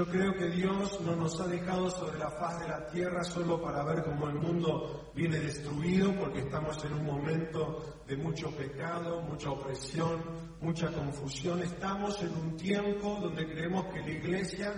Yo creo que Dios no nos ha dejado sobre la faz de la tierra solo para ver cómo el mundo viene destruido, porque estamos en un momento de mucho pecado, mucha opresión, mucha confusión. Estamos en un tiempo donde creemos que la iglesia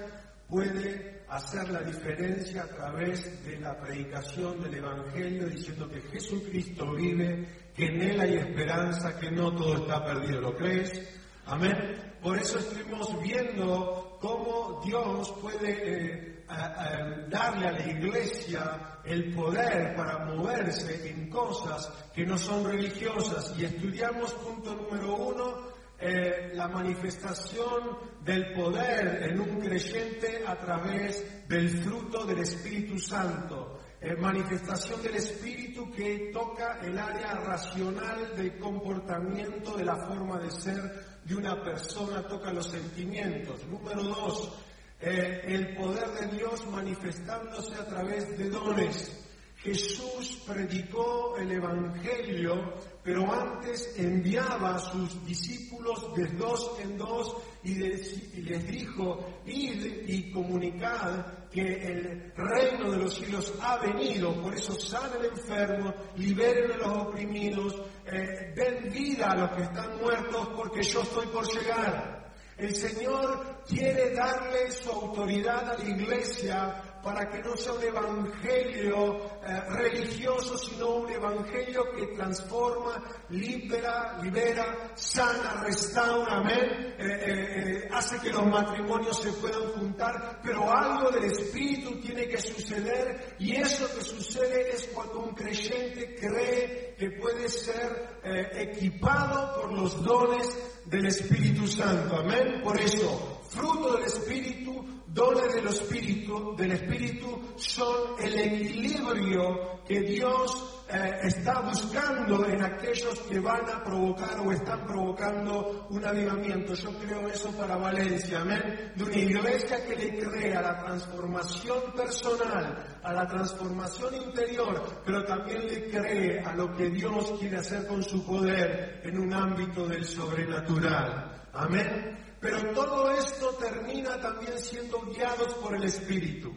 puede hacer la diferencia a través de la predicación del Evangelio, diciendo que Jesucristo vive, que en Él hay esperanza, que no todo está perdido. ¿Lo crees? Amén. Por eso estuvimos viendo cómo Dios puede eh, darle a la iglesia el poder para moverse en cosas que no son religiosas. Y estudiamos punto número uno, eh, la manifestación del poder en un creyente a través del fruto del Espíritu Santo. Eh, manifestación del espíritu que toca el área racional del comportamiento, de la forma de ser de una persona, toca los sentimientos. Número dos, eh, el poder de Dios manifestándose a través de dones. Jesús predicó el Evangelio, pero antes enviaba a sus discípulos de dos en dos y les, dijo, id y comunicad que el reino de los cielos ha venido, por eso sanen al enfermo, liberen a los oprimidos, eh, den vida a los que están muertos, porque yo estoy por llegar. El Señor quiere darle su autoridad a la iglesia para que no sea un evangelio eh, religioso, sino un evangelio que transforma, libera, libera, sana, restaura, amén, eh, eh, hace que los matrimonios se puedan juntar, pero algo del Espíritu tiene que suceder y eso que sucede es cuando un creyente cree que puede ser equipado por los dones del Espíritu Santo, amén. Por eso, fruto del Espíritu, dones del Espíritu, del Espíritu son el equilibrio que Dios eh, está buscando en aquellos que van a provocar o están provocando un avivamiento. Yo creo eso para Valencia, amén. De una iglesia que le crea la transformación personal, a la transformación interior, pero también le cree a lo que Dios quiere hacer con su poder en un ámbito del sobrenatural. Amén. Pero todo esto termina también siendo guiados por el Espíritu.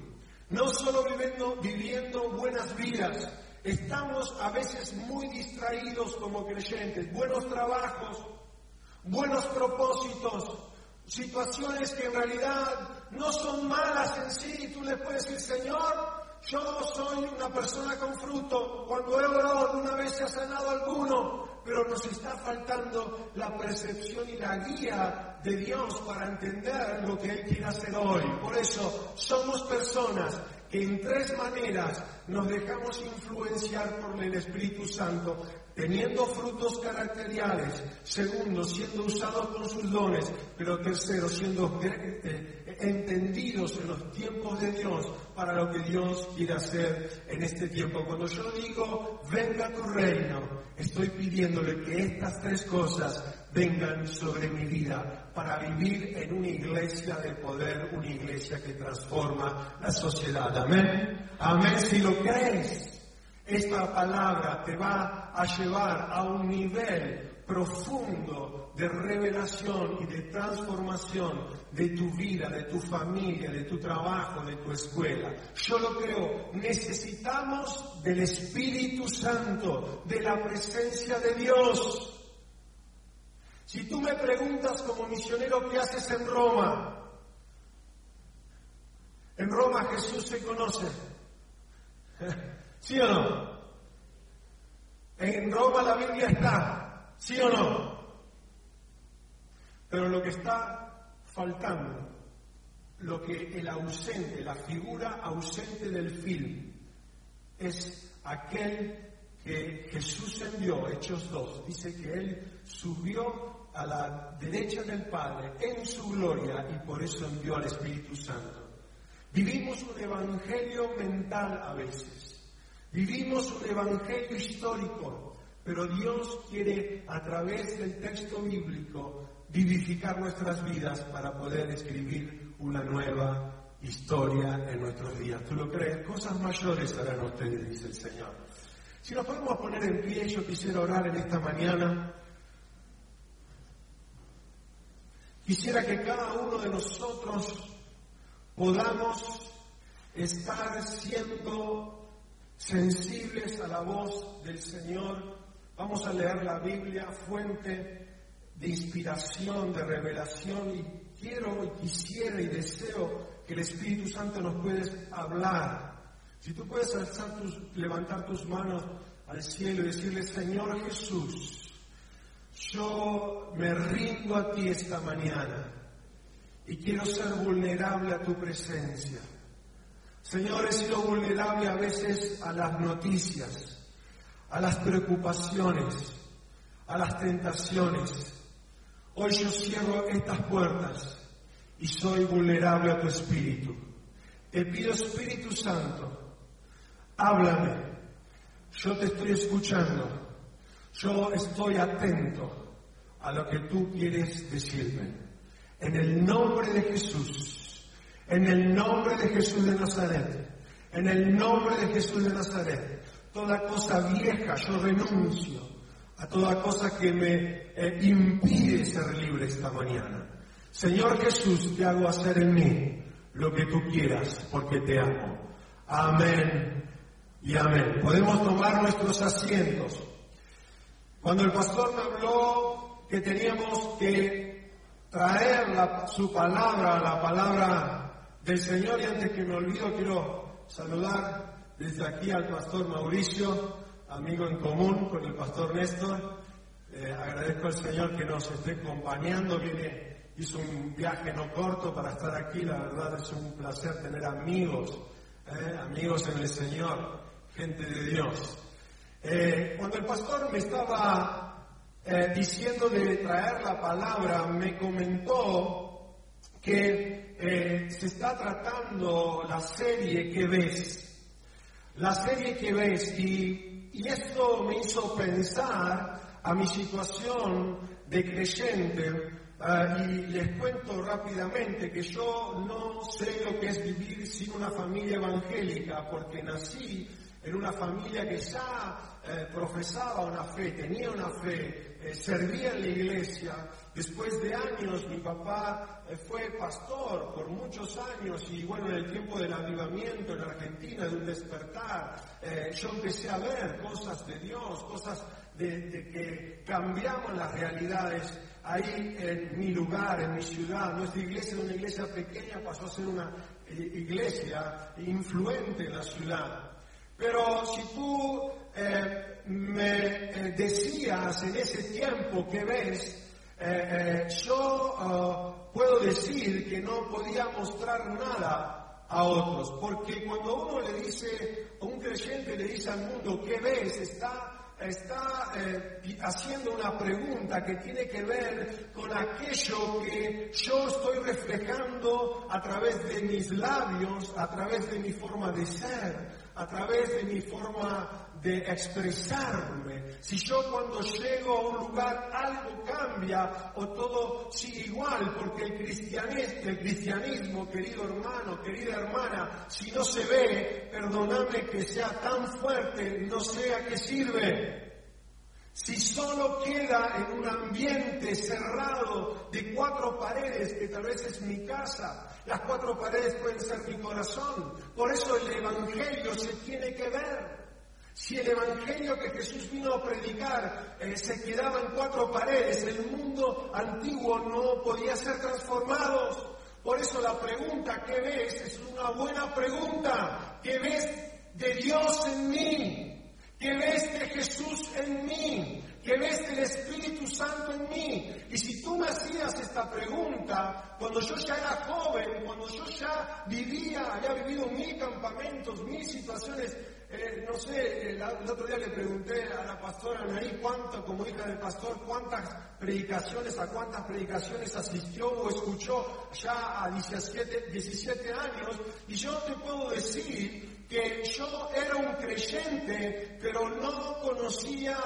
No solo viviendo, buenas vidas, estamos a veces muy distraídos como creyentes. Buenos trabajos, buenos propósitos, situaciones que en realidad no son malas en sí. Tú le puedes decir, Señor, yo soy una persona con fruto. Cuando he orado una vez se ha sanado alguno, pero nos está faltando la percepción y la guía de Dios para entender lo que Él quiere hacer hoy. Por eso somos personas que en tres maneras nos dejamos influenciar por el Espíritu Santo, teniendo frutos caracteriales, segundo, siendo usados con sus dones, pero tercero, siendo eh, entendidos en los tiempos de Dios para lo que Dios quiere hacer en este tiempo. Cuando yo digo, venga tu reino, estoy pidiéndole que estas tres cosas vengan sobre mi vida para vivir en una iglesia de poder, una iglesia que transforma la sociedad. Amén. Amén. Si lo crees, esta palabra te va a llevar a un nivel profundo de revelación y de transformación de tu vida, de tu familia, de tu trabajo, de tu escuela. Yo lo creo, necesitamos del Espíritu Santo, de la presencia de Dios. Si tú me preguntas como misionero qué haces en Roma, en Roma Jesús se conoce. ¿Sí o no? En Roma la Biblia está. ¿Sí o no? Pero lo que está faltando, lo que el ausente, la figura ausente del film, es aquel que Jesús envió, Hechos 2, dice que Él subió a la derecha del Padre en su gloria y por eso envió al Espíritu Santo. Vivimos un evangelio mental a veces. Vivimos un evangelio histórico, pero Dios quiere a través del texto bíblico vivificar nuestras vidas para poder escribir una nueva historia en nuestros días. ¿Tú lo crees? Cosas mayores harán ustedes, dice el Señor. Si nos podemos poner en pie, yo quisiera orar en esta mañana. Quisiera que cada uno de nosotros podamos estar siendo sensibles a la voz del Señor. Vamos a leer la Biblia, fuente de inspiración, de revelación, y quiero y quisiera y deseo que el Espíritu Santo nos puede hablar. Si tú puedes alzar tus, levantar tus manos al cielo y decirle, Señor Jesús, yo me rindo a ti esta mañana y quiero ser vulnerable a tu presencia. Señor, he sido vulnerable a veces a las noticias, a las preocupaciones, a las tentaciones. Hoy yo cierro estas puertas y soy vulnerable a tu Espíritu. Te pido Espíritu Santo, háblame. Yo te estoy escuchando. Yo estoy atento a lo que tú quieres decirme. En el nombre de Jesús. En el nombre de Jesús de Nazaret, en el nombre de Jesús de Nazaret, toda cosa vieja yo renuncio a toda cosa que me eh, impide ser libre esta mañana. Señor Jesús, te hago hacer en mí lo que tú quieras, porque te amo. Amén y amén. Podemos tomar nuestros asientos. Cuando el pastor me habló que teníamos que traer su palabra, la palabra del Señor y antes que me olvido quiero saludar desde aquí al pastor Mauricio, amigo en común con el pastor Néstor. Eh, agradezco al Señor que nos esté acompañando, viene, hizo un viaje no corto para estar aquí, la verdad es un placer tener amigos, eh, amigos en el Señor, gente de Dios. Eh, cuando el pastor me estaba diciendo de traer la palabra, me comentó que eh, se está tratando la serie que ves, la serie que ves, y, y esto me hizo pensar a mi situación de creyente, ah, y les cuento rápidamente que yo no sé lo que es vivir sin una familia evangélica, porque nací en una familia que ya eh, profesaba una fe, tenía una fe, eh, servía en la iglesia, Después de años, mi papá eh, fue pastor por muchos años y bueno, en el tiempo del avivamiento en Argentina, de un despertar, eh, yo empecé a ver cosas de Dios, cosas de, que cambiamos las realidades ahí en mi lugar, en mi ciudad. Nuestra iglesia, una iglesia pequeña, pasó a ser una eh, iglesia influente en la ciudad. Pero si tú me decías en ese tiempo que ves, eh, eh, yo ah, puedo decir que no podía mostrar nada a otros, porque cuando uno le dice, un creyente le dice al mundo, ¿qué ves? Está, está eh, haciendo una pregunta que tiene que ver con aquello que yo estoy reflejando a través de mis labios, a través de mi forma de ser, a través de mi forma de expresarme. Si yo cuando llego a un lugar algo cambia o todo sigue igual, porque el cristianismo, querido hermano, querida hermana, si no se ve, perdóname que sea tan fuerte, no sé a qué sirve. Si solo queda en un ambiente cerrado de cuatro paredes, que tal vez es mi casa, las cuatro paredes pueden ser mi corazón. Por eso el Evangelio se tiene que ver. Si el Evangelio que Jesús vino a predicar eh, se quedaba en cuatro paredes, el mundo antiguo no podía ser transformado. Por eso la pregunta ¿qué ves? es una buena pregunta. ¿Qué ves de Dios en mí? ¿Qué ves de Jesús en mí? ¿Qué ves del Espíritu Santo en mí? Y si tú me hacías esta pregunta, cuando yo ya era joven, cuando yo ya vivía, había vivido mil campamentos, mil situaciones eh, no sé, el, otro día le pregunté a la pastora Anaí cuánto, como hija del pastor, cuántas predicaciones, a cuántas predicaciones asistió o escuchó ya a 17, 17 años, y yo te puedo decir que yo era un creyente, pero no conocía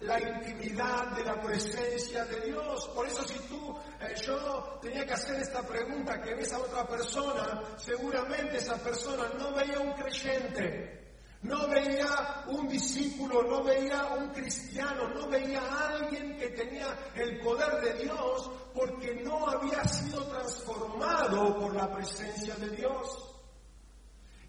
la intimidad de la presencia de Dios. Por eso si tú, eh, yo tenía que hacer esta pregunta que ves a otra persona, seguramente esa persona no veía un creyente. No veía un discípulo, no veía un cristiano, no veía a alguien que tenía el poder de Dios porque no había sido transformado por la presencia de Dios.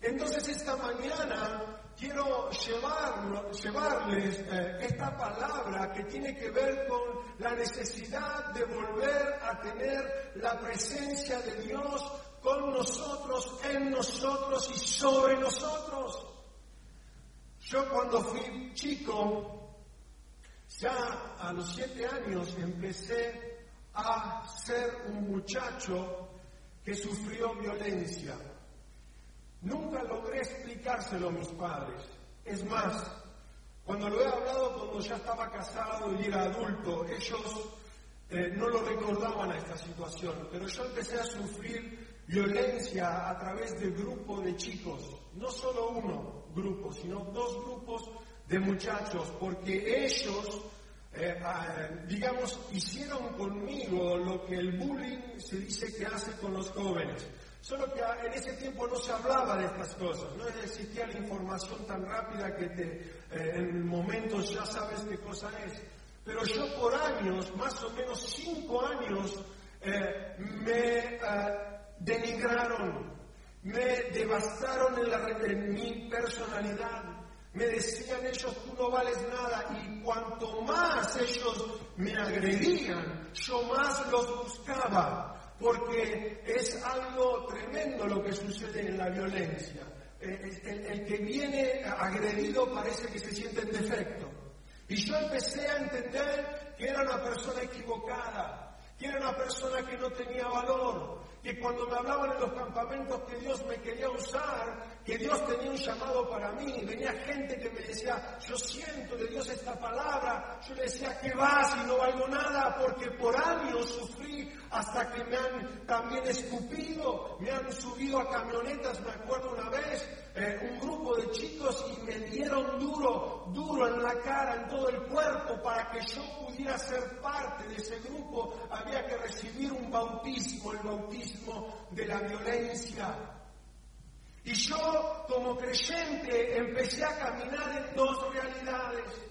Entonces esta mañana quiero llevarles eh, esta palabra que tiene que ver con la necesidad de volver a tener la presencia de Dios con nosotros, en nosotros y sobre nosotros. Yo cuando fui chico, ya a los siete años empecé a ser un muchacho que sufrió violencia. Nunca logré explicárselo a mis padres. Es más, cuando lo he hablado cuando ya estaba casado y era adulto, ellos eh, no lo recordaban a esta situación, pero yo empecé a sufrir violencia a través de grupos de chicos, no solo uno grupo, sino dos grupos de muchachos, porque ellos, eh, digamos, hicieron conmigo lo que el bullying se dice que hace con los jóvenes. Solo que en ese tiempo no se hablaba de estas cosas, no existía la información tan rápida que te, eh, en momentos ya sabes qué cosa es. Pero yo por años, más o menos cinco años, eh, me eh, denigraron, me devastaron en, la, en mi personalidad. Me decían ellos, tú no vales nada. Y cuanto más ellos me agredían, yo más los buscaba porque es algo tremendo lo que sucede en la violencia. Eh, el, que viene agredido parece que se siente en defecto. Y yo empecé a entender que era una persona equivocada, que era una persona que no tenía valor, que cuando me hablaban en los campamentos que Dios me quería usar, que Dios tenía un llamado para mí, venía gente que me decía, yo siento de Dios esta palabra, yo le decía que vas y no valgo nada, porque por años sufrí hasta que me han también escupido, me han subido a camionetas, me acuerdo una vez, eh, un grupo de chicos y me dieron duro, duro en la cara, en todo el cuerpo, para que yo pudiera ser parte de ese grupo, había que recibir un bautismo, el bautismo de la violencia. Y yo, como creyente, empecé a caminar en dos realidades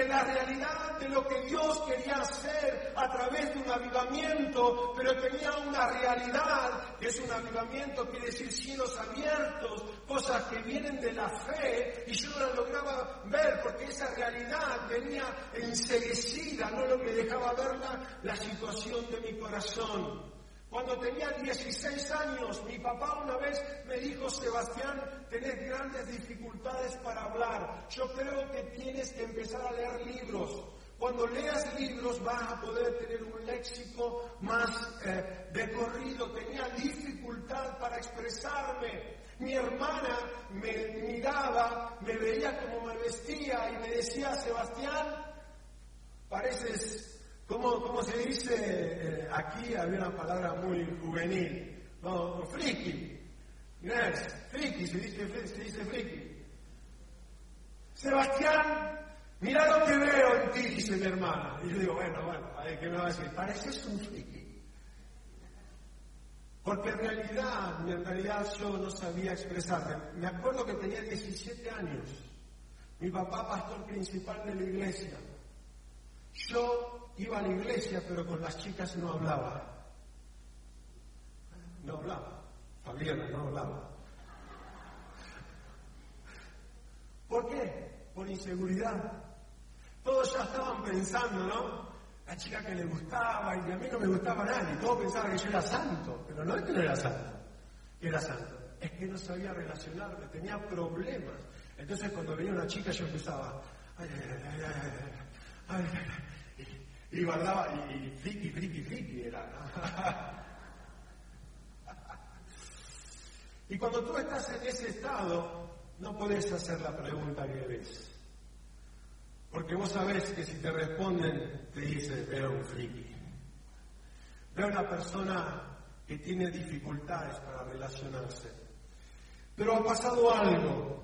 en la realidad de lo que Dios quería hacer a través de un avivamiento, pero tenía una realidad, que es un avivamiento, quiere decir cielos abiertos, cosas que vienen de la fe, y yo no la lograba ver porque esa realidad venía enseguecida, no me dejaba ver la situación de mi corazón. Cuando tenía 16 años, mi papá una vez me dijo, Sebastián, tenés grandes dificultades para hablar. Yo creo que tienes que empezar a leer libros. Cuando leas libros vas a poder tener un léxico más eh, decorrido. Tenía dificultad para expresarme. Mi hermana me miraba, me veía como me vestía y me decía, Sebastián, pareces ¿Cómo, se dice? Eh, aquí había una palabra muy juvenil. No, friki. Nerd, friki, se dice, se dice friki. Sebastián, mira lo que veo en ti, dice mi hermana. Y yo digo, bueno, bueno, a ver qué me va a decir. Pareces un friki. Porque en realidad, en realidad yo no sabía expresarme. Me acuerdo que tenía 17 años. Mi papá, pastor principal de la iglesia. Yo Iba a la iglesia, pero con las chicas no hablaba. No hablaba. Fabiana no hablaba. ¿Por qué? Por inseguridad. Todos ya estaban pensando, ¿no? La chica que le gustaba y a mí no me gustaba nadie. Todos pensaban que yo era santo, pero no es que no era santo. Era santo. Es que no sabía relacionarme, tenía problemas. Entonces cuando venía una chica yo empezaba, y guardaba, y friki, friki, friki era. y cuando tú estás en ese estado, no puedes hacer la pregunta que ves. Porque vos sabés que si te responden, te dice, veo un friki. Veo una persona que tiene dificultades para relacionarse. Pero ha pasado algo,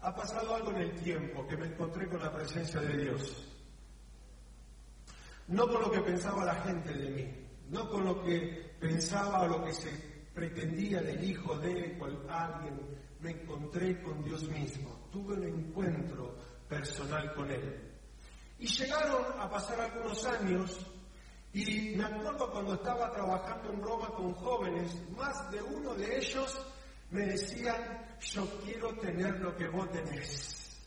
ha pasado algo en el tiempo que me encontré con la presencia de Dios. No con lo que pensaba la gente de mí, no con lo que pensaba o lo que se pretendía del hijo de cual, alguien, me encontré con Dios mismo, tuve un encuentro personal con Él. Y llegaron a pasar algunos años y me acuerdo cuando estaba trabajando en Roma con jóvenes, más de uno de ellos me decían, yo quiero tener lo que vos tenés.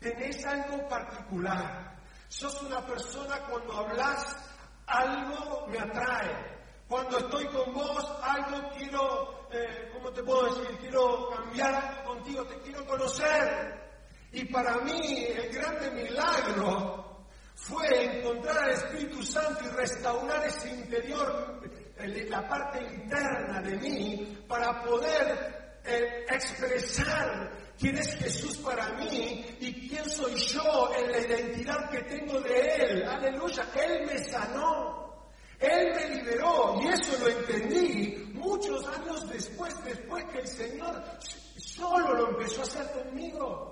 Tenés algo particular. Sos una persona cuando hablas, algo me atrae. Cuando estoy con vos, algo quiero, eh, ¿cómo te puedo decir? Quiero cambiar contigo, te quiero conocer. Y para mí el grande milagro fue encontrar al Espíritu Santo y restaurar ese interior, la parte interna de mí, para poder eh, expresar quién es Jesús para mí y quién soy yo en la identidad que tengo de Él. Aleluya, Él me sanó, Él me liberó y eso lo entendí muchos años después, después que el Señor solo lo empezó a hacer conmigo.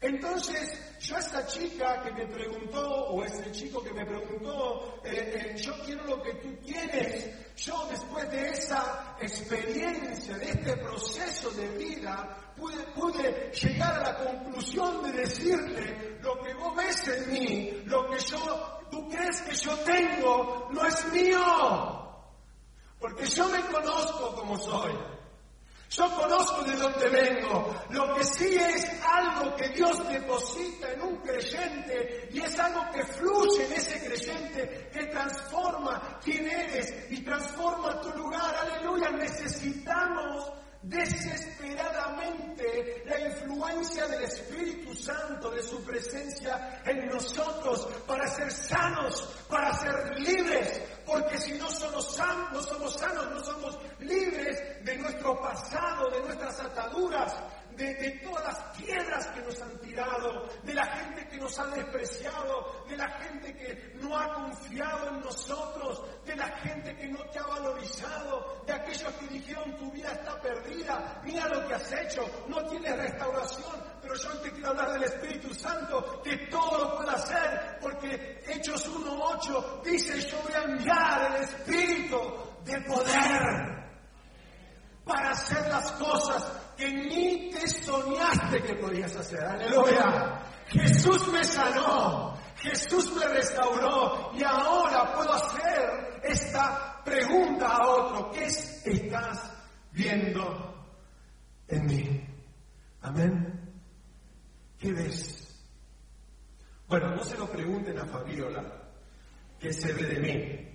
Entonces, yo a esta chica que me preguntó, o ese chico que me preguntó, eh, eh, yo quiero lo que tú quieres, yo después de esa experiencia, de este proceso de vida, pude, llegar a la conclusión de decirle, lo que vos ves en mí, lo que yo, tú crees que yo tengo, no es mío, porque yo me conozco como soy. Yo conozco de dónde vengo. Lo que sí es algo que Dios deposita en un creyente y es algo que fluye en ese creyente que transforma quién eres y transforma tu lugar. Aleluya. Necesitamos desesperadamente la influencia del Espíritu Santo, de su presencia en nosotros, para ser sanos, para ser libres, porque si no somos, sanos, no somos sanos, no somos libres de nuestro pasado, de nuestras ataduras, de, todas las piedras que nos han tirado, de la gente que nos ha despreciado, de la gente que no ha confiado en nosotros, de la gente que no te ha valorizado, de aquellos que dijeron tu vida está perdida, mira lo que has hecho, no tienes restauración, pero yo te quiero hablar del Espíritu Santo, que todo lo puede hacer, porque Hechos 1.8 dice, yo voy a enviar el Espíritu de poder para hacer las cosas que ni te soñaste que podías hacer. Aleluya. Jesús me sanó, Jesús me restauró y ahora puedo hacer esta pregunta a otro. ¿Qué estás viendo en mí? Amén. ¿Qué ves? Bueno, no se lo pregunten a Fabiola, ¿qué se ve de mí?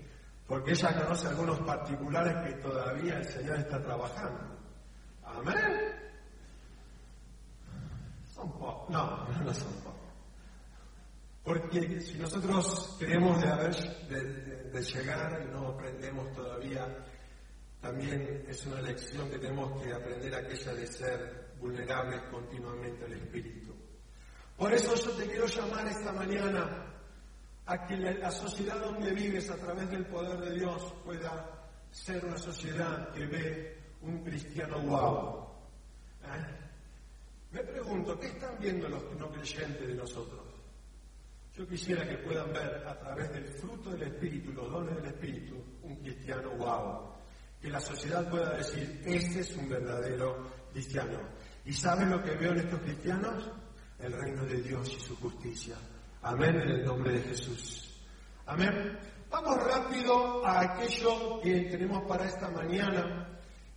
Porque ella conoce algunos particulares que todavía el Señor está trabajando. Amén. Son pocos. No, no son pocos. Porque si nosotros queremos de, haber, de, llegar y no aprendemos todavía, también es una lección que tenemos que aprender aquella de ser vulnerables continuamente al Espíritu. Por eso yo te quiero llamar esta mañana a que la, sociedad donde vives a través del poder de Dios pueda ser una sociedad que ve un cristiano guau. ¿Eh? Me pregunto, ¿qué están viendo los no creyentes de nosotros? Yo quisiera que puedan ver a través del fruto del Espíritu, los dones del Espíritu, un cristiano guau. Que la sociedad pueda decir, este es un verdadero cristiano. ¿Y saben lo que veo en estos cristianos? El reino de Dios y su justicia. Amén en el nombre de Jesús. Amén. Vamos rápido a aquello que tenemos para esta mañana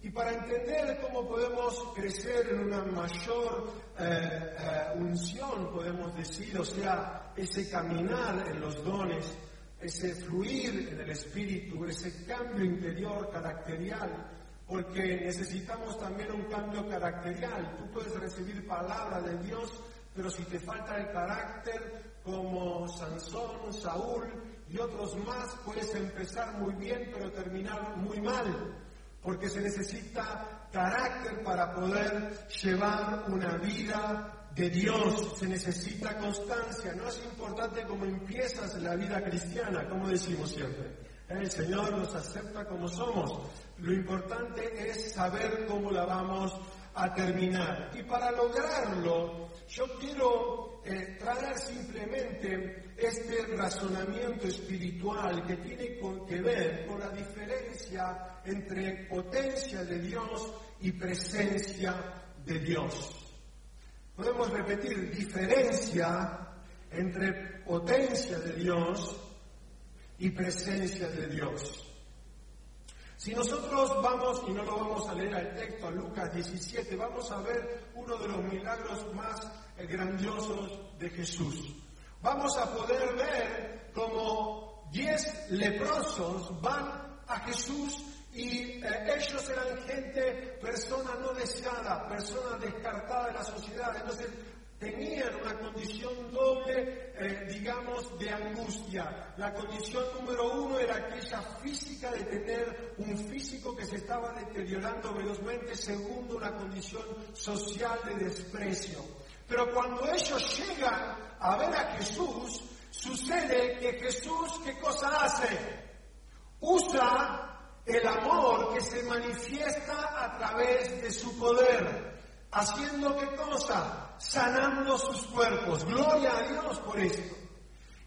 y para entender cómo podemos crecer en una mayor eh, eh, unción, podemos decir, o sea, ese caminar en los dones, ese fluir en el espíritu, ese cambio interior caracterial, porque necesitamos también un cambio caracterial. Tú puedes recibir palabra de Dios, pero si te falta el carácter, como Sansón, Saúl y otros más, puedes empezar muy bien, pero terminar muy mal porque se necesita carácter para poder llevar una vida de Dios, se necesita constancia, no es importante cómo empiezas la vida cristiana, como decimos siempre, El Señor nos acepta como somos. Lo importante es saber cómo la vamos a terminar. Y para lograrlo, yo quiero eh, traer simplemente este razonamiento espiritual que tiene que ver con la diferencia entre potencia de Dios y presencia de Dios. Podemos repetir, diferencia entre potencia de Dios y presencia de Dios. Si nosotros vamos, y no lo vamos a leer al texto, a Lucas 17, vamos a ver uno de los milagros más grandiosos de Jesús. Vamos a poder ver cómo diez leprosos van a Jesús y eh, ellos eran gente, persona no deseada, persona descartada de la sociedad. Entonces tenían una condición doble, eh, digamos, de angustia. La condición número uno era aquella física de tener un físico que se estaba deteriorando velozmente, segundo, una condición social de desprecio. Pero cuando ellos llegan a ver a Jesús, sucede que Jesús, ¿qué cosa hace? Usa el amor que se manifiesta a través de su poder. ¿Haciendo qué cosa? Sanando sus cuerpos. Gloria a Dios por esto.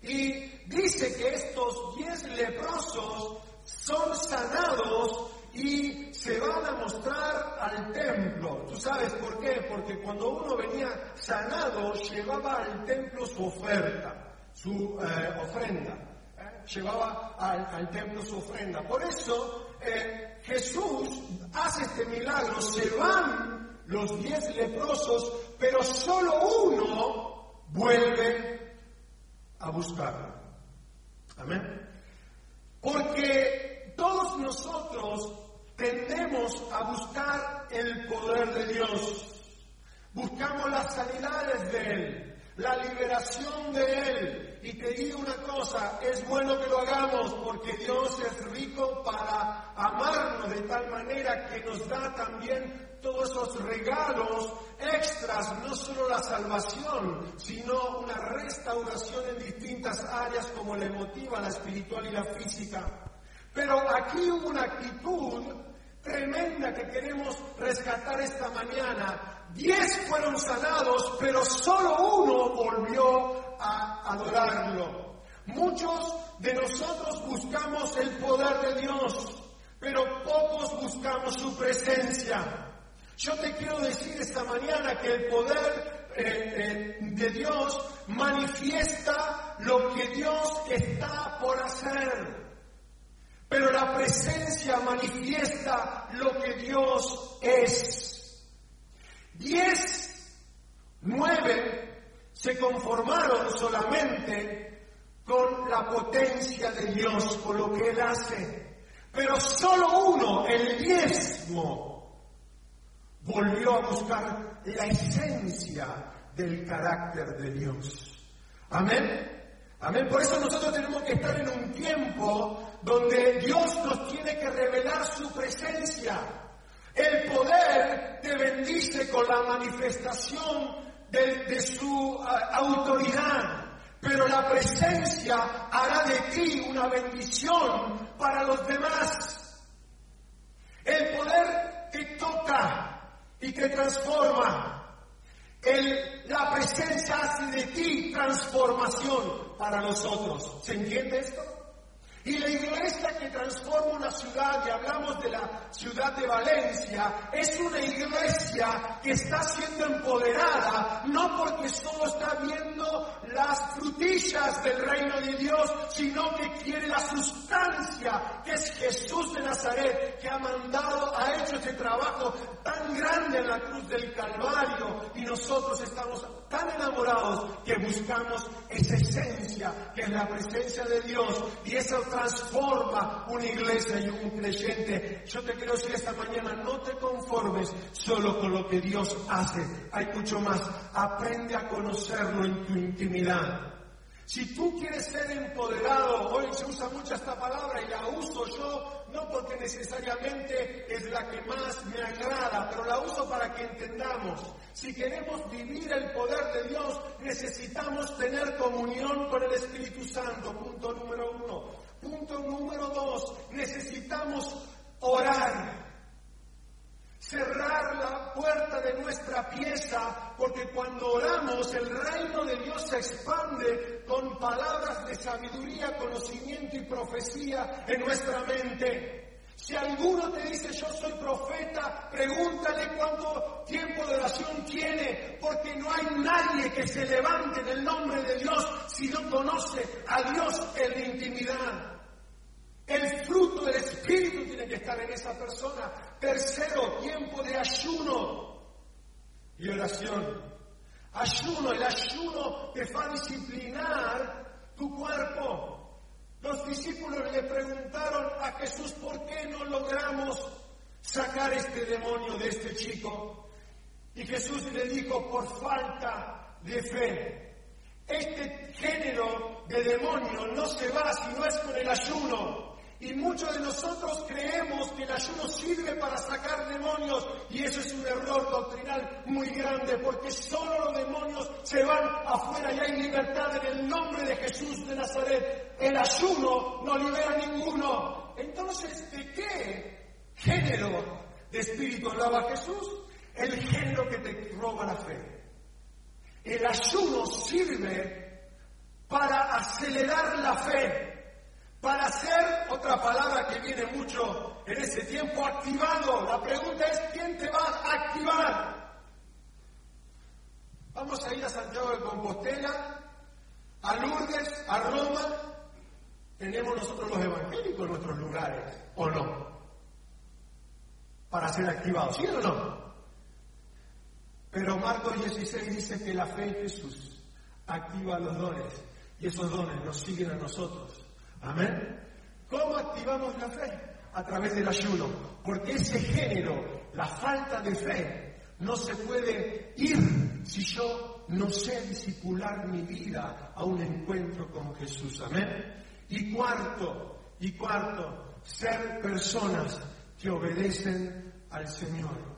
Y dice que estos diez leprosos son sanados y se van a mostrar al templo. ¿Tú sabes por qué? Porque cuando uno venía sanado, llevaba al templo su oferta, su eh, ofrenda. ¿eh? Llevaba al, templo su ofrenda. Por eso eh, Jesús hace este milagro, se van los diez leprosos, pero solo uno vuelve a buscarlo. Amén. Porque todos nosotros tendemos a buscar el poder de Dios. Buscamos las sanidades de Él, la liberación de Él, y te digo una cosa, es bueno que lo hagamos porque Dios es rico para amarnos de tal manera que nos da también todos esos regalos extras, no solo la salvación, sino una restauración en distintas áreas como la emotiva, la espiritual y la física. Pero aquí hubo una actitud tremenda que queremos rescatar esta mañana. Diez fueron sanados, pero solo uno volvió a adorarlo. Muchos de nosotros buscamos el poder de Dios, pero pocos buscamos su presencia. Yo te quiero decir esta mañana que el poder eh, eh, de Dios manifiesta lo que Dios está por hacer. Presencia manifiesta lo que Dios es. Diez, nueve se conformaron solamente con la potencia de Dios, con lo que Él hace. Pero solo uno, el diezmo, volvió a buscar la esencia del carácter de Dios. Amén. Amén. Por eso nosotros tenemos que estar en un tiempo donde Dios nos tiene que revelar su presencia. El poder te bendice con la manifestación de, su ah, autoridad, pero la presencia hará de ti una bendición para los demás. El poder te toca y te transforma. El, la presencia hace de ti transformación para los otros. ¿Se entiende esto? Y la iglesia que transforma una ciudad, y hablamos de la ciudad de Valencia, es una iglesia que está siendo empoderada, no porque solo está viendo las frutillas del reino de Dios, sino que quiere la sustancia, que es Jesús de Nazaret, que ha mandado, ese trabajo tan grande en la cruz del Calvario, y nosotros estamos tan enamorados que buscamos esa esencia, que es la presencia de Dios, y eso transforma una iglesia y un creyente. Yo te quiero decir esta mañana, no te conformes solo con lo que Dios hace, hay mucho más. Aprende a conocerlo en tu intimidad. Si tú quieres ser empoderado, hoy se usa mucho esta palabra y la uso yo, no porque necesariamente es la que más me agrada, pero la uso para que entendamos. Si queremos vivir el poder de Dios, necesitamos tener comunión con el Espíritu Santo, punto número uno. Punto número dos, necesitamos orar. Cerrar la puerta de nuestra pieza, porque cuando oramos el reino de Dios se expande con palabras de sabiduría, conocimiento y profecía en nuestra mente. Si alguno te dice yo soy profeta, pregúntale cuánto tiempo de oración tiene, porque no hay nadie que se levante en el nombre de Dios si no conoce a Dios en la intimidad. El fruto del Espíritu tiene que estar en esa persona. Tercero, tiempo de ayuno y oración. Ayuno, el ayuno te va a disciplinar tu cuerpo. Los discípulos le preguntaron a Jesús por qué no logramos sacar este demonio de este chico. Y Jesús le dijo, por falta de fe. Este género de demonio no se va si no es con el ayuno. Y muchos de nosotros creemos que el ayuno sirve para sacar demonios y eso es un error doctrinal muy grande porque solo los demonios se van afuera y hay libertad en el nombre de Jesús de Nazaret. El ayuno no libera ninguno. Entonces, ¿de qué género de espíritu hablaba Jesús? El género que te roba la fe. El ayuno sirve para acelerar la fe para ser, otra palabra que viene mucho en ese tiempo, activado. La pregunta es, ¿quién te va a activar? Vamos a ir a Santiago de Compostela, a Lourdes, a Roma. Tenemos nosotros los evangélicos en nuestros lugares, ¿o no? Para ser activados, ¿sí o no? Pero Marcos 16 dice que la fe en Jesús activa los dones y esos dones nos siguen a nosotros. Amén. ¿Cómo activamos la fe? A través del ayuno. Porque ese género, la falta de fe, no se puede ir si yo no sé disipular mi vida a un encuentro con Jesús. Amén. Y cuarto, y cuarto, ser personas que obedecen al Señor.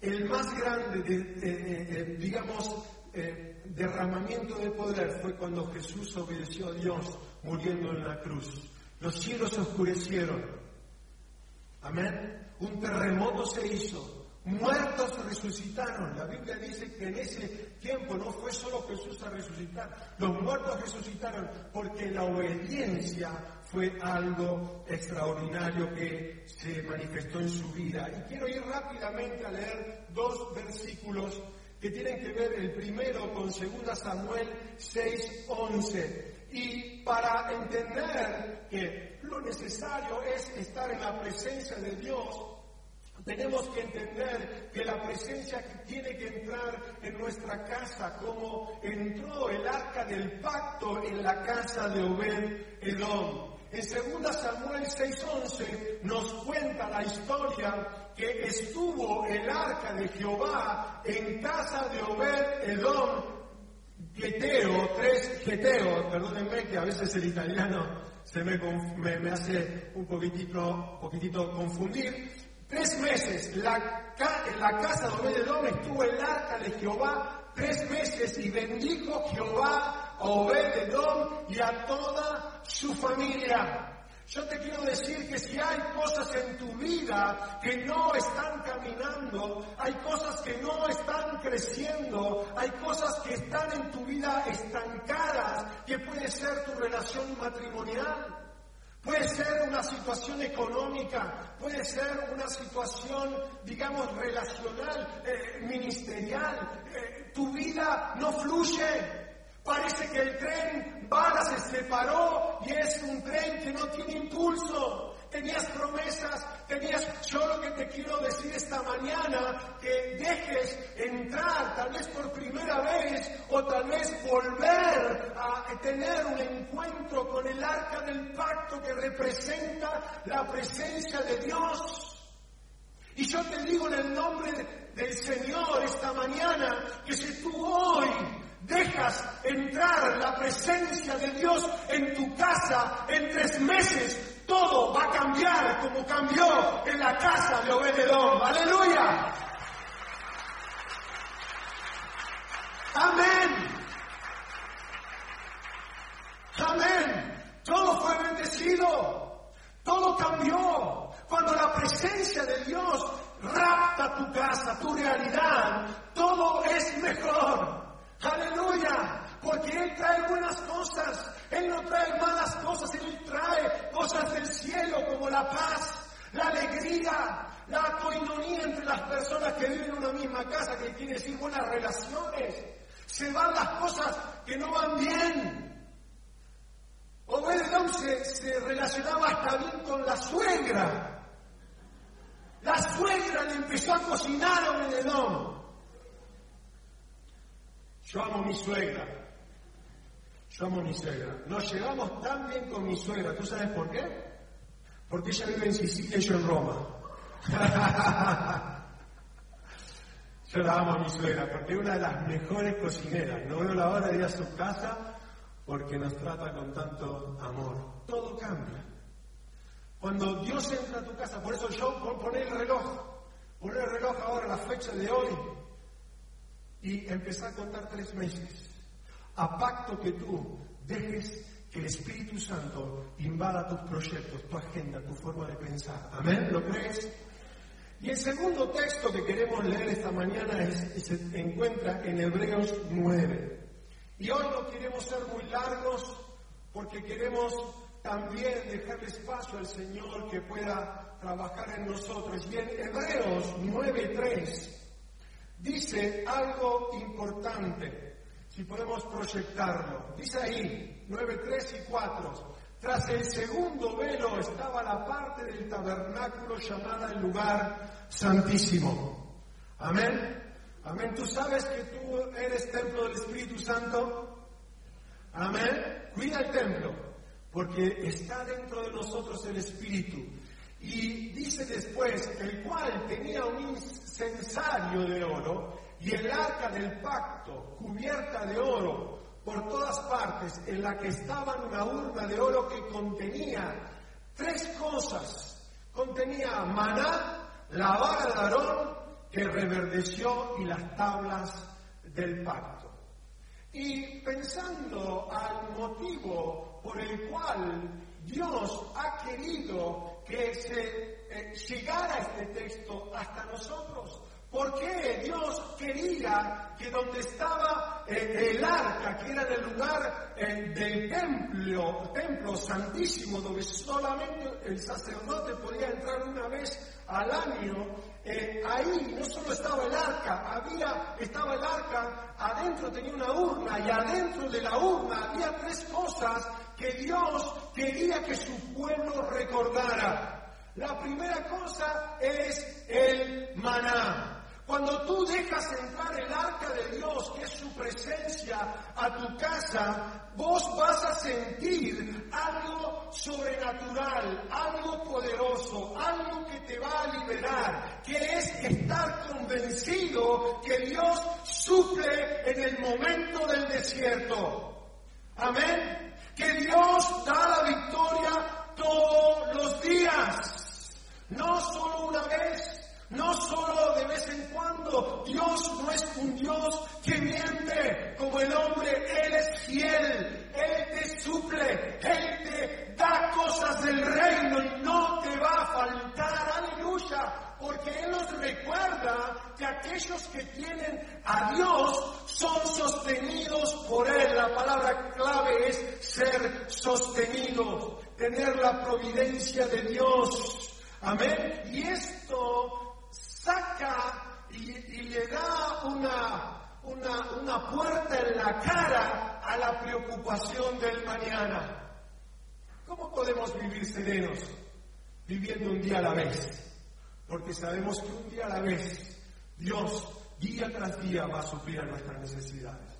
El más grande, de, digamos, eh, derramamiento de poder fue cuando Jesús obedeció a Dios muriendo en la cruz. Los cielos se oscurecieron. Amén. Un terremoto se hizo. Muertos resucitaron. La Biblia dice que en ese tiempo no fue solo Jesús a resucitar. Los muertos resucitaron porque la obediencia fue algo extraordinario que se manifestó en su vida. Y quiero ir rápidamente a leer dos versículos que tienen que ver el primero con 2 Samuel 6:11. Y para entender que lo necesario es estar en la presencia de Dios, tenemos que entender que la presencia tiene que entrar en nuestra casa como entró el arca del pacto en la casa de Obed Edom. En 2 Samuel 6:11 nos cuenta la historia que estuvo el arca de Jehová en casa de Obed Edom Geteo, tres Geteo, perdónenme que a veces el italiano se me, me, hace un poquitito, poquitito confundir. Tres meses, la, la casa de Obededom estuvo el arca de Jehová tres meses y bendijo Jehová a Obededom y a toda su familia. Yo te quiero decir que si hay cosas en tu vida que no están caminando, hay cosas que no están creciendo, hay cosas que están en tu vida estancadas, que puede ser tu relación matrimonial, Puede ser una situación económica, puede ser una situación, digamos, relacional, eh, ministerial. Eh, tu vida no fluye, Parece que el tren bala se separó y es un tren que no tiene impulso. Tenías promesas, tenías... Yo lo que te quiero decir esta mañana, que dejes entrar, tal vez por primera vez, o tal vez volver a tener un encuentro con el arca del pacto que representa la presencia de Dios. Y yo te digo en el nombre del Señor esta mañana, que si tú hoy dejas entrar la presencia de Dios en tu casa en tres meses, todo va a cambiar como cambió en la casa de Obededón. Aleluya. Amén. Amén. Todo fue bendecido. Todo cambió. Cuando la presencia de Dios rapta tu casa, tu realidad, todo es mejor. Aleluya. Porque Él trae buenas cosas. Él no trae malas cosas. Él trae cosas del cielo como la paz, la alegría, la coinonía entre las personas que viven en una misma casa, que quiere decir buenas relaciones. Se van las cosas que no van bien. Obededón se, se relacionaba hasta bien con la suegra. La suegra le empezó a cocinar a Obededón. Yo amo a mi suegra. Yo amo a mi suegra. Nos llevamos tan bien con mi suegra. ¿Tú sabes por qué? Porque ella vive en Sicilia y yo en Roma. yo la amo a mi suegra porque es una de las mejores cocineras. No veo la hora de ir a su casa porque nos trata con tanto amor. Todo cambia. Cuando Dios entra a tu casa, por eso yo poner el reloj, poner el reloj ahora, la fecha de hoy, y empezar a contar tres meses, a pacto que tú dejes que el Espíritu Santo invada tus proyectos, tu agenda, tu forma de pensar. ¿Amén? ¿Lo crees? Y el segundo texto que queremos leer esta mañana es, se encuentra en Hebreos 9. Y hoy no queremos ser muy largos porque queremos también dejarle espacio al Señor que pueda trabajar en nosotros. Y en Hebreos 9.3 dice algo importante, si podemos proyectarlo. Dice ahí, 9.3 y 4. Tras el segundo velo estaba la parte del tabernáculo llamada el lugar santísimo. Amén. Amén. ¿Tú sabes que tú eres templo del Espíritu Santo? Amén. Cuida el templo, porque está dentro de nosotros el Espíritu. Y dice después, el cual tenía un incensario de oro y el arca del pacto cubierta de oro por todas partes, en la que estaba una urna de oro que contenía tres cosas. Contenía maná, la vara de Aarón, que reverdeció y las tablas del pacto. Y pensando al motivo por el cual Dios ha querido que se eh, llegara este texto hasta nosotros, ¿Por qué Dios quería que donde estaba eh, el arca, que era el lugar eh, del templo, templo santísimo, donde solamente el sacerdote podía entrar una vez al año, eh, ahí no solo estaba el arca, había, estaba el arca, adentro tenía una urna y adentro de la urna había tres cosas que Dios quería que su pueblo recordara. La primera cosa es el maná. Cuando tú dejas entrar el arca de Dios, que es su presencia, a tu casa, vos vas a sentir algo sobrenatural, algo poderoso, algo que te va a liberar, que es estar convencido que Dios suple en el momento del desierto. Amén. Que Dios da la victoria todos los días, no solo una vez. No solo de vez en cuando, Dios no es un Dios que miente como el hombre, Él es fiel, Él te suple, Él te da cosas del reino y no te va a faltar, aleluya, porque Él nos recuerda que aquellos que tienen a Dios son sostenidos por Él. La palabra clave es ser sostenidos, tener la providencia de Dios. Amén. Y esto saca y, le da una, una, una puerta en la cara a la preocupación del mañana. ¿Cómo podemos vivir serenos? Viviendo un día a la vez. Porque sabemos que un día a la vez Dios día tras día va a suplir nuestras necesidades.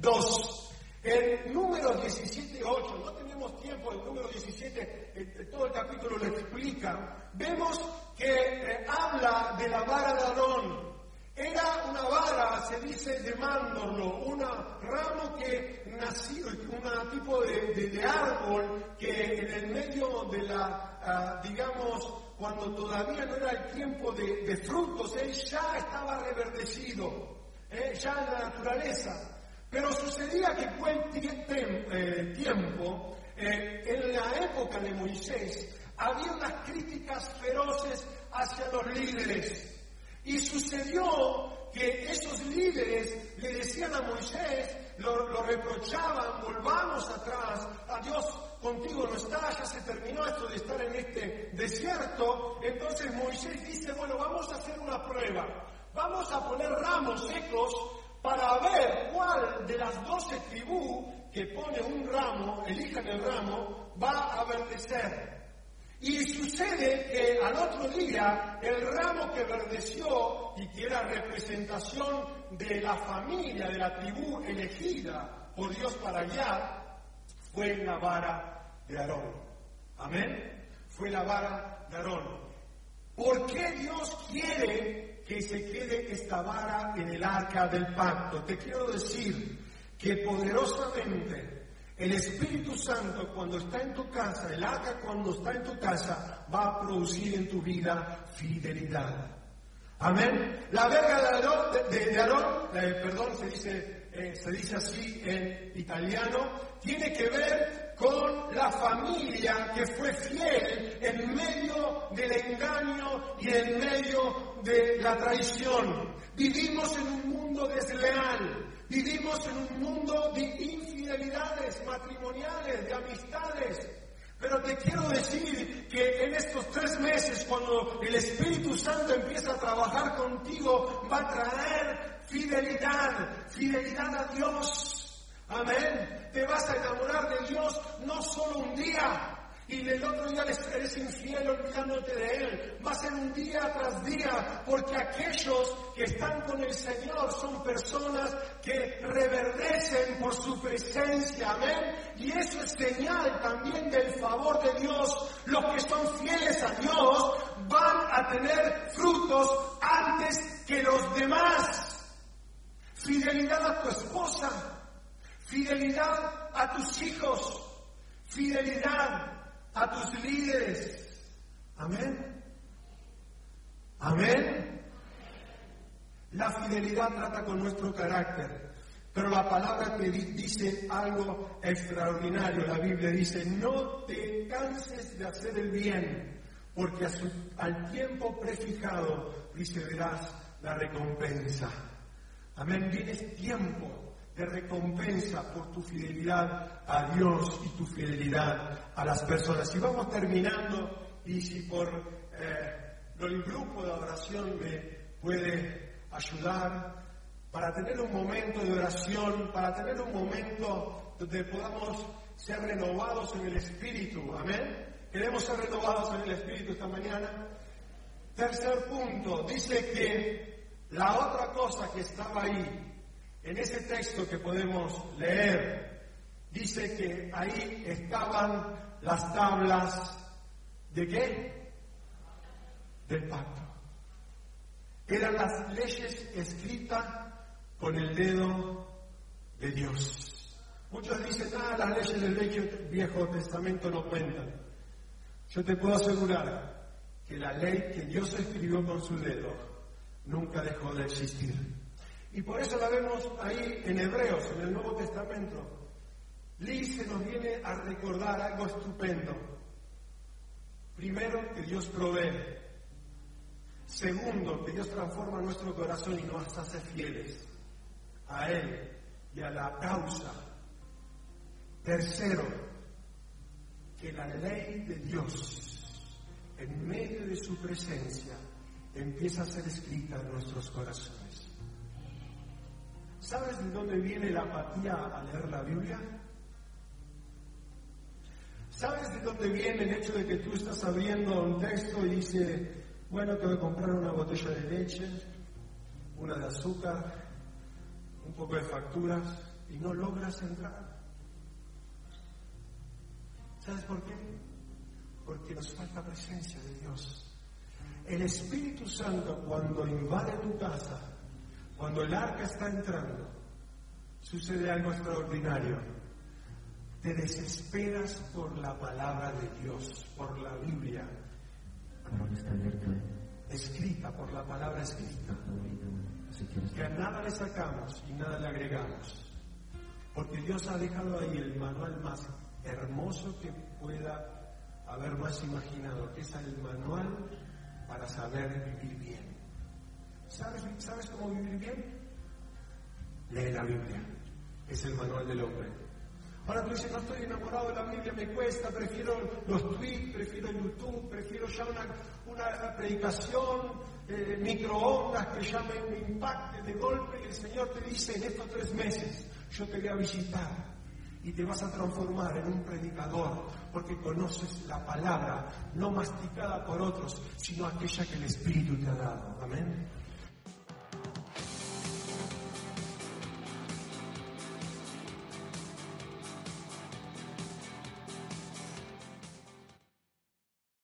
Dos, el número 17, 8, no tenemos tiempo, el número 17, todo el capítulo lo explica. Vemos que eh, habla de la vara de Aarón. Era una vara, se dice, de mándorlo, un ramo que nació, un tipo de, árbol que en el medio de la, ah, digamos, cuando todavía no era el tiempo de, frutos, él ya estaba reverdecido, eh, ya en la naturaleza. Pero sucedía que fue el eh, tiempo eh, en la época de Moisés había unas críticas feroces hacia los líderes. Y sucedió que esos líderes le decían a Moisés, lo, lo reprochaban, volvamos atrás, a Dios contigo no está, ya se terminó esto de estar en este desierto. Entonces Moisés dice, bueno, vamos a hacer una prueba. Vamos a poner ramos secos para ver cuál de las doce tribus que pone un ramo, elijan el ramo, va a verdecer. Y sucede que al otro día el ramo que verdeció y que era representación de la familia, de la tribu elegida por Dios para guiar, fue la vara de Aarón. Amén. Fue la vara de Aarón. ¿Por qué Dios quiere que se quede esta vara en el arca del pacto? Te quiero decir que poderosamente el Espíritu Santo cuando está en tu casa, el arca cuando está en tu casa, va a producir en tu vida fidelidad. Amén. La verga de Aarón, eh, perdón, se dice, eh, se dice así en italiano, tiene que ver con la familia que fue fiel en medio del engaño y en medio de la traición. Vivimos en un mundo desleal, Vivimos en un mundo de infidelidades matrimoniales, de amistades. Pero te quiero decir que en estos tres meses, cuando el Espíritu Santo empieza a trabajar contigo, va a traer fidelidad, fidelidad a Dios. Amén. Te vas a enamorar de Dios no solo un día, y el otro día eres infiel olvidándote de Él. Va a ser un día tras día, porque aquellos que están con el Señor son personas que reverdecen por su presencia. Amén. Y eso es señal también del favor de Dios. Los que son fieles a Dios van a tener frutos antes que los demás. Fidelidad a tu esposa, fidelidad a tus hijos, fidelidad a tus líderes. Amén. Amén. La fidelidad trata con nuestro carácter, pero la palabra te dice algo extraordinario. La Biblia dice, no te canses de hacer el bien, porque al tiempo prefijado recibirás la recompensa. Amén. Vienes tiempo de recompensa por tu fidelidad a Dios y tu fidelidad a las personas. Y vamos terminando, y si por eh, el grupo de oración me puede ayudar para tener un momento de oración, para tener un momento donde podamos ser renovados en el Espíritu. Amén. Queremos ser renovados en el Espíritu esta mañana. Tercer punto, dice que la otra cosa que estaba ahí en ese texto que podemos leer, dice que ahí estaban las tablas de qué? Del pacto. Eran las leyes escritas con el dedo de Dios. Muchos dicen, ah, las leyes del Viejo Testamento no cuentan. Yo te puedo asegurar que la ley que Dios escribió con su dedo nunca dejó de existir. Y por eso la vemos ahí en Hebreos, en el Nuevo Testamento. Liz se nos viene a recordar algo estupendo. Primero, que Dios provee. Segundo, que Dios transforma nuestro corazón y nos hace fieles a Él y a la causa. Tercero, que la ley de Dios, en medio de su presencia, empieza a ser escrita en nuestros corazones. ¿Sabes de dónde viene la apatía a leer la Biblia? ¿Sabes de dónde viene el hecho de que tú estás abriendo un texto y dice, bueno, te voy a comprar una botella de leche, una de azúcar, un poco de facturas y no logras entrar? ¿Sabes por qué? Porque nos falta presencia de Dios. El Espíritu Santo cuando invade tu casa cuando el arca está entrando, sucede algo extraordinario. Te desesperas por la palabra de Dios, por la Biblia. Escrita, por la palabra escrita. Que a nada le sacamos y nada le agregamos. Porque Dios ha dejado ahí el manual más hermoso que pueda haber más imaginado, que es el manual para saber vivir bien. ¿Sabes, ¿Sabes cómo vivir bien? Lee la Biblia. Es el manual del hombre. Ahora tú dices, no estoy enamorado de la Biblia, me cuesta, prefiero los tweets, prefiero YouTube, prefiero ya una, una predicación, eh, microondas que ya me, me impacte de golpe y el Señor te dice en estos tres meses, yo te voy a visitar y te vas a transformar en un predicador porque conoces la palabra no masticada por otros, sino aquella que el Espíritu te ha dado. Amén.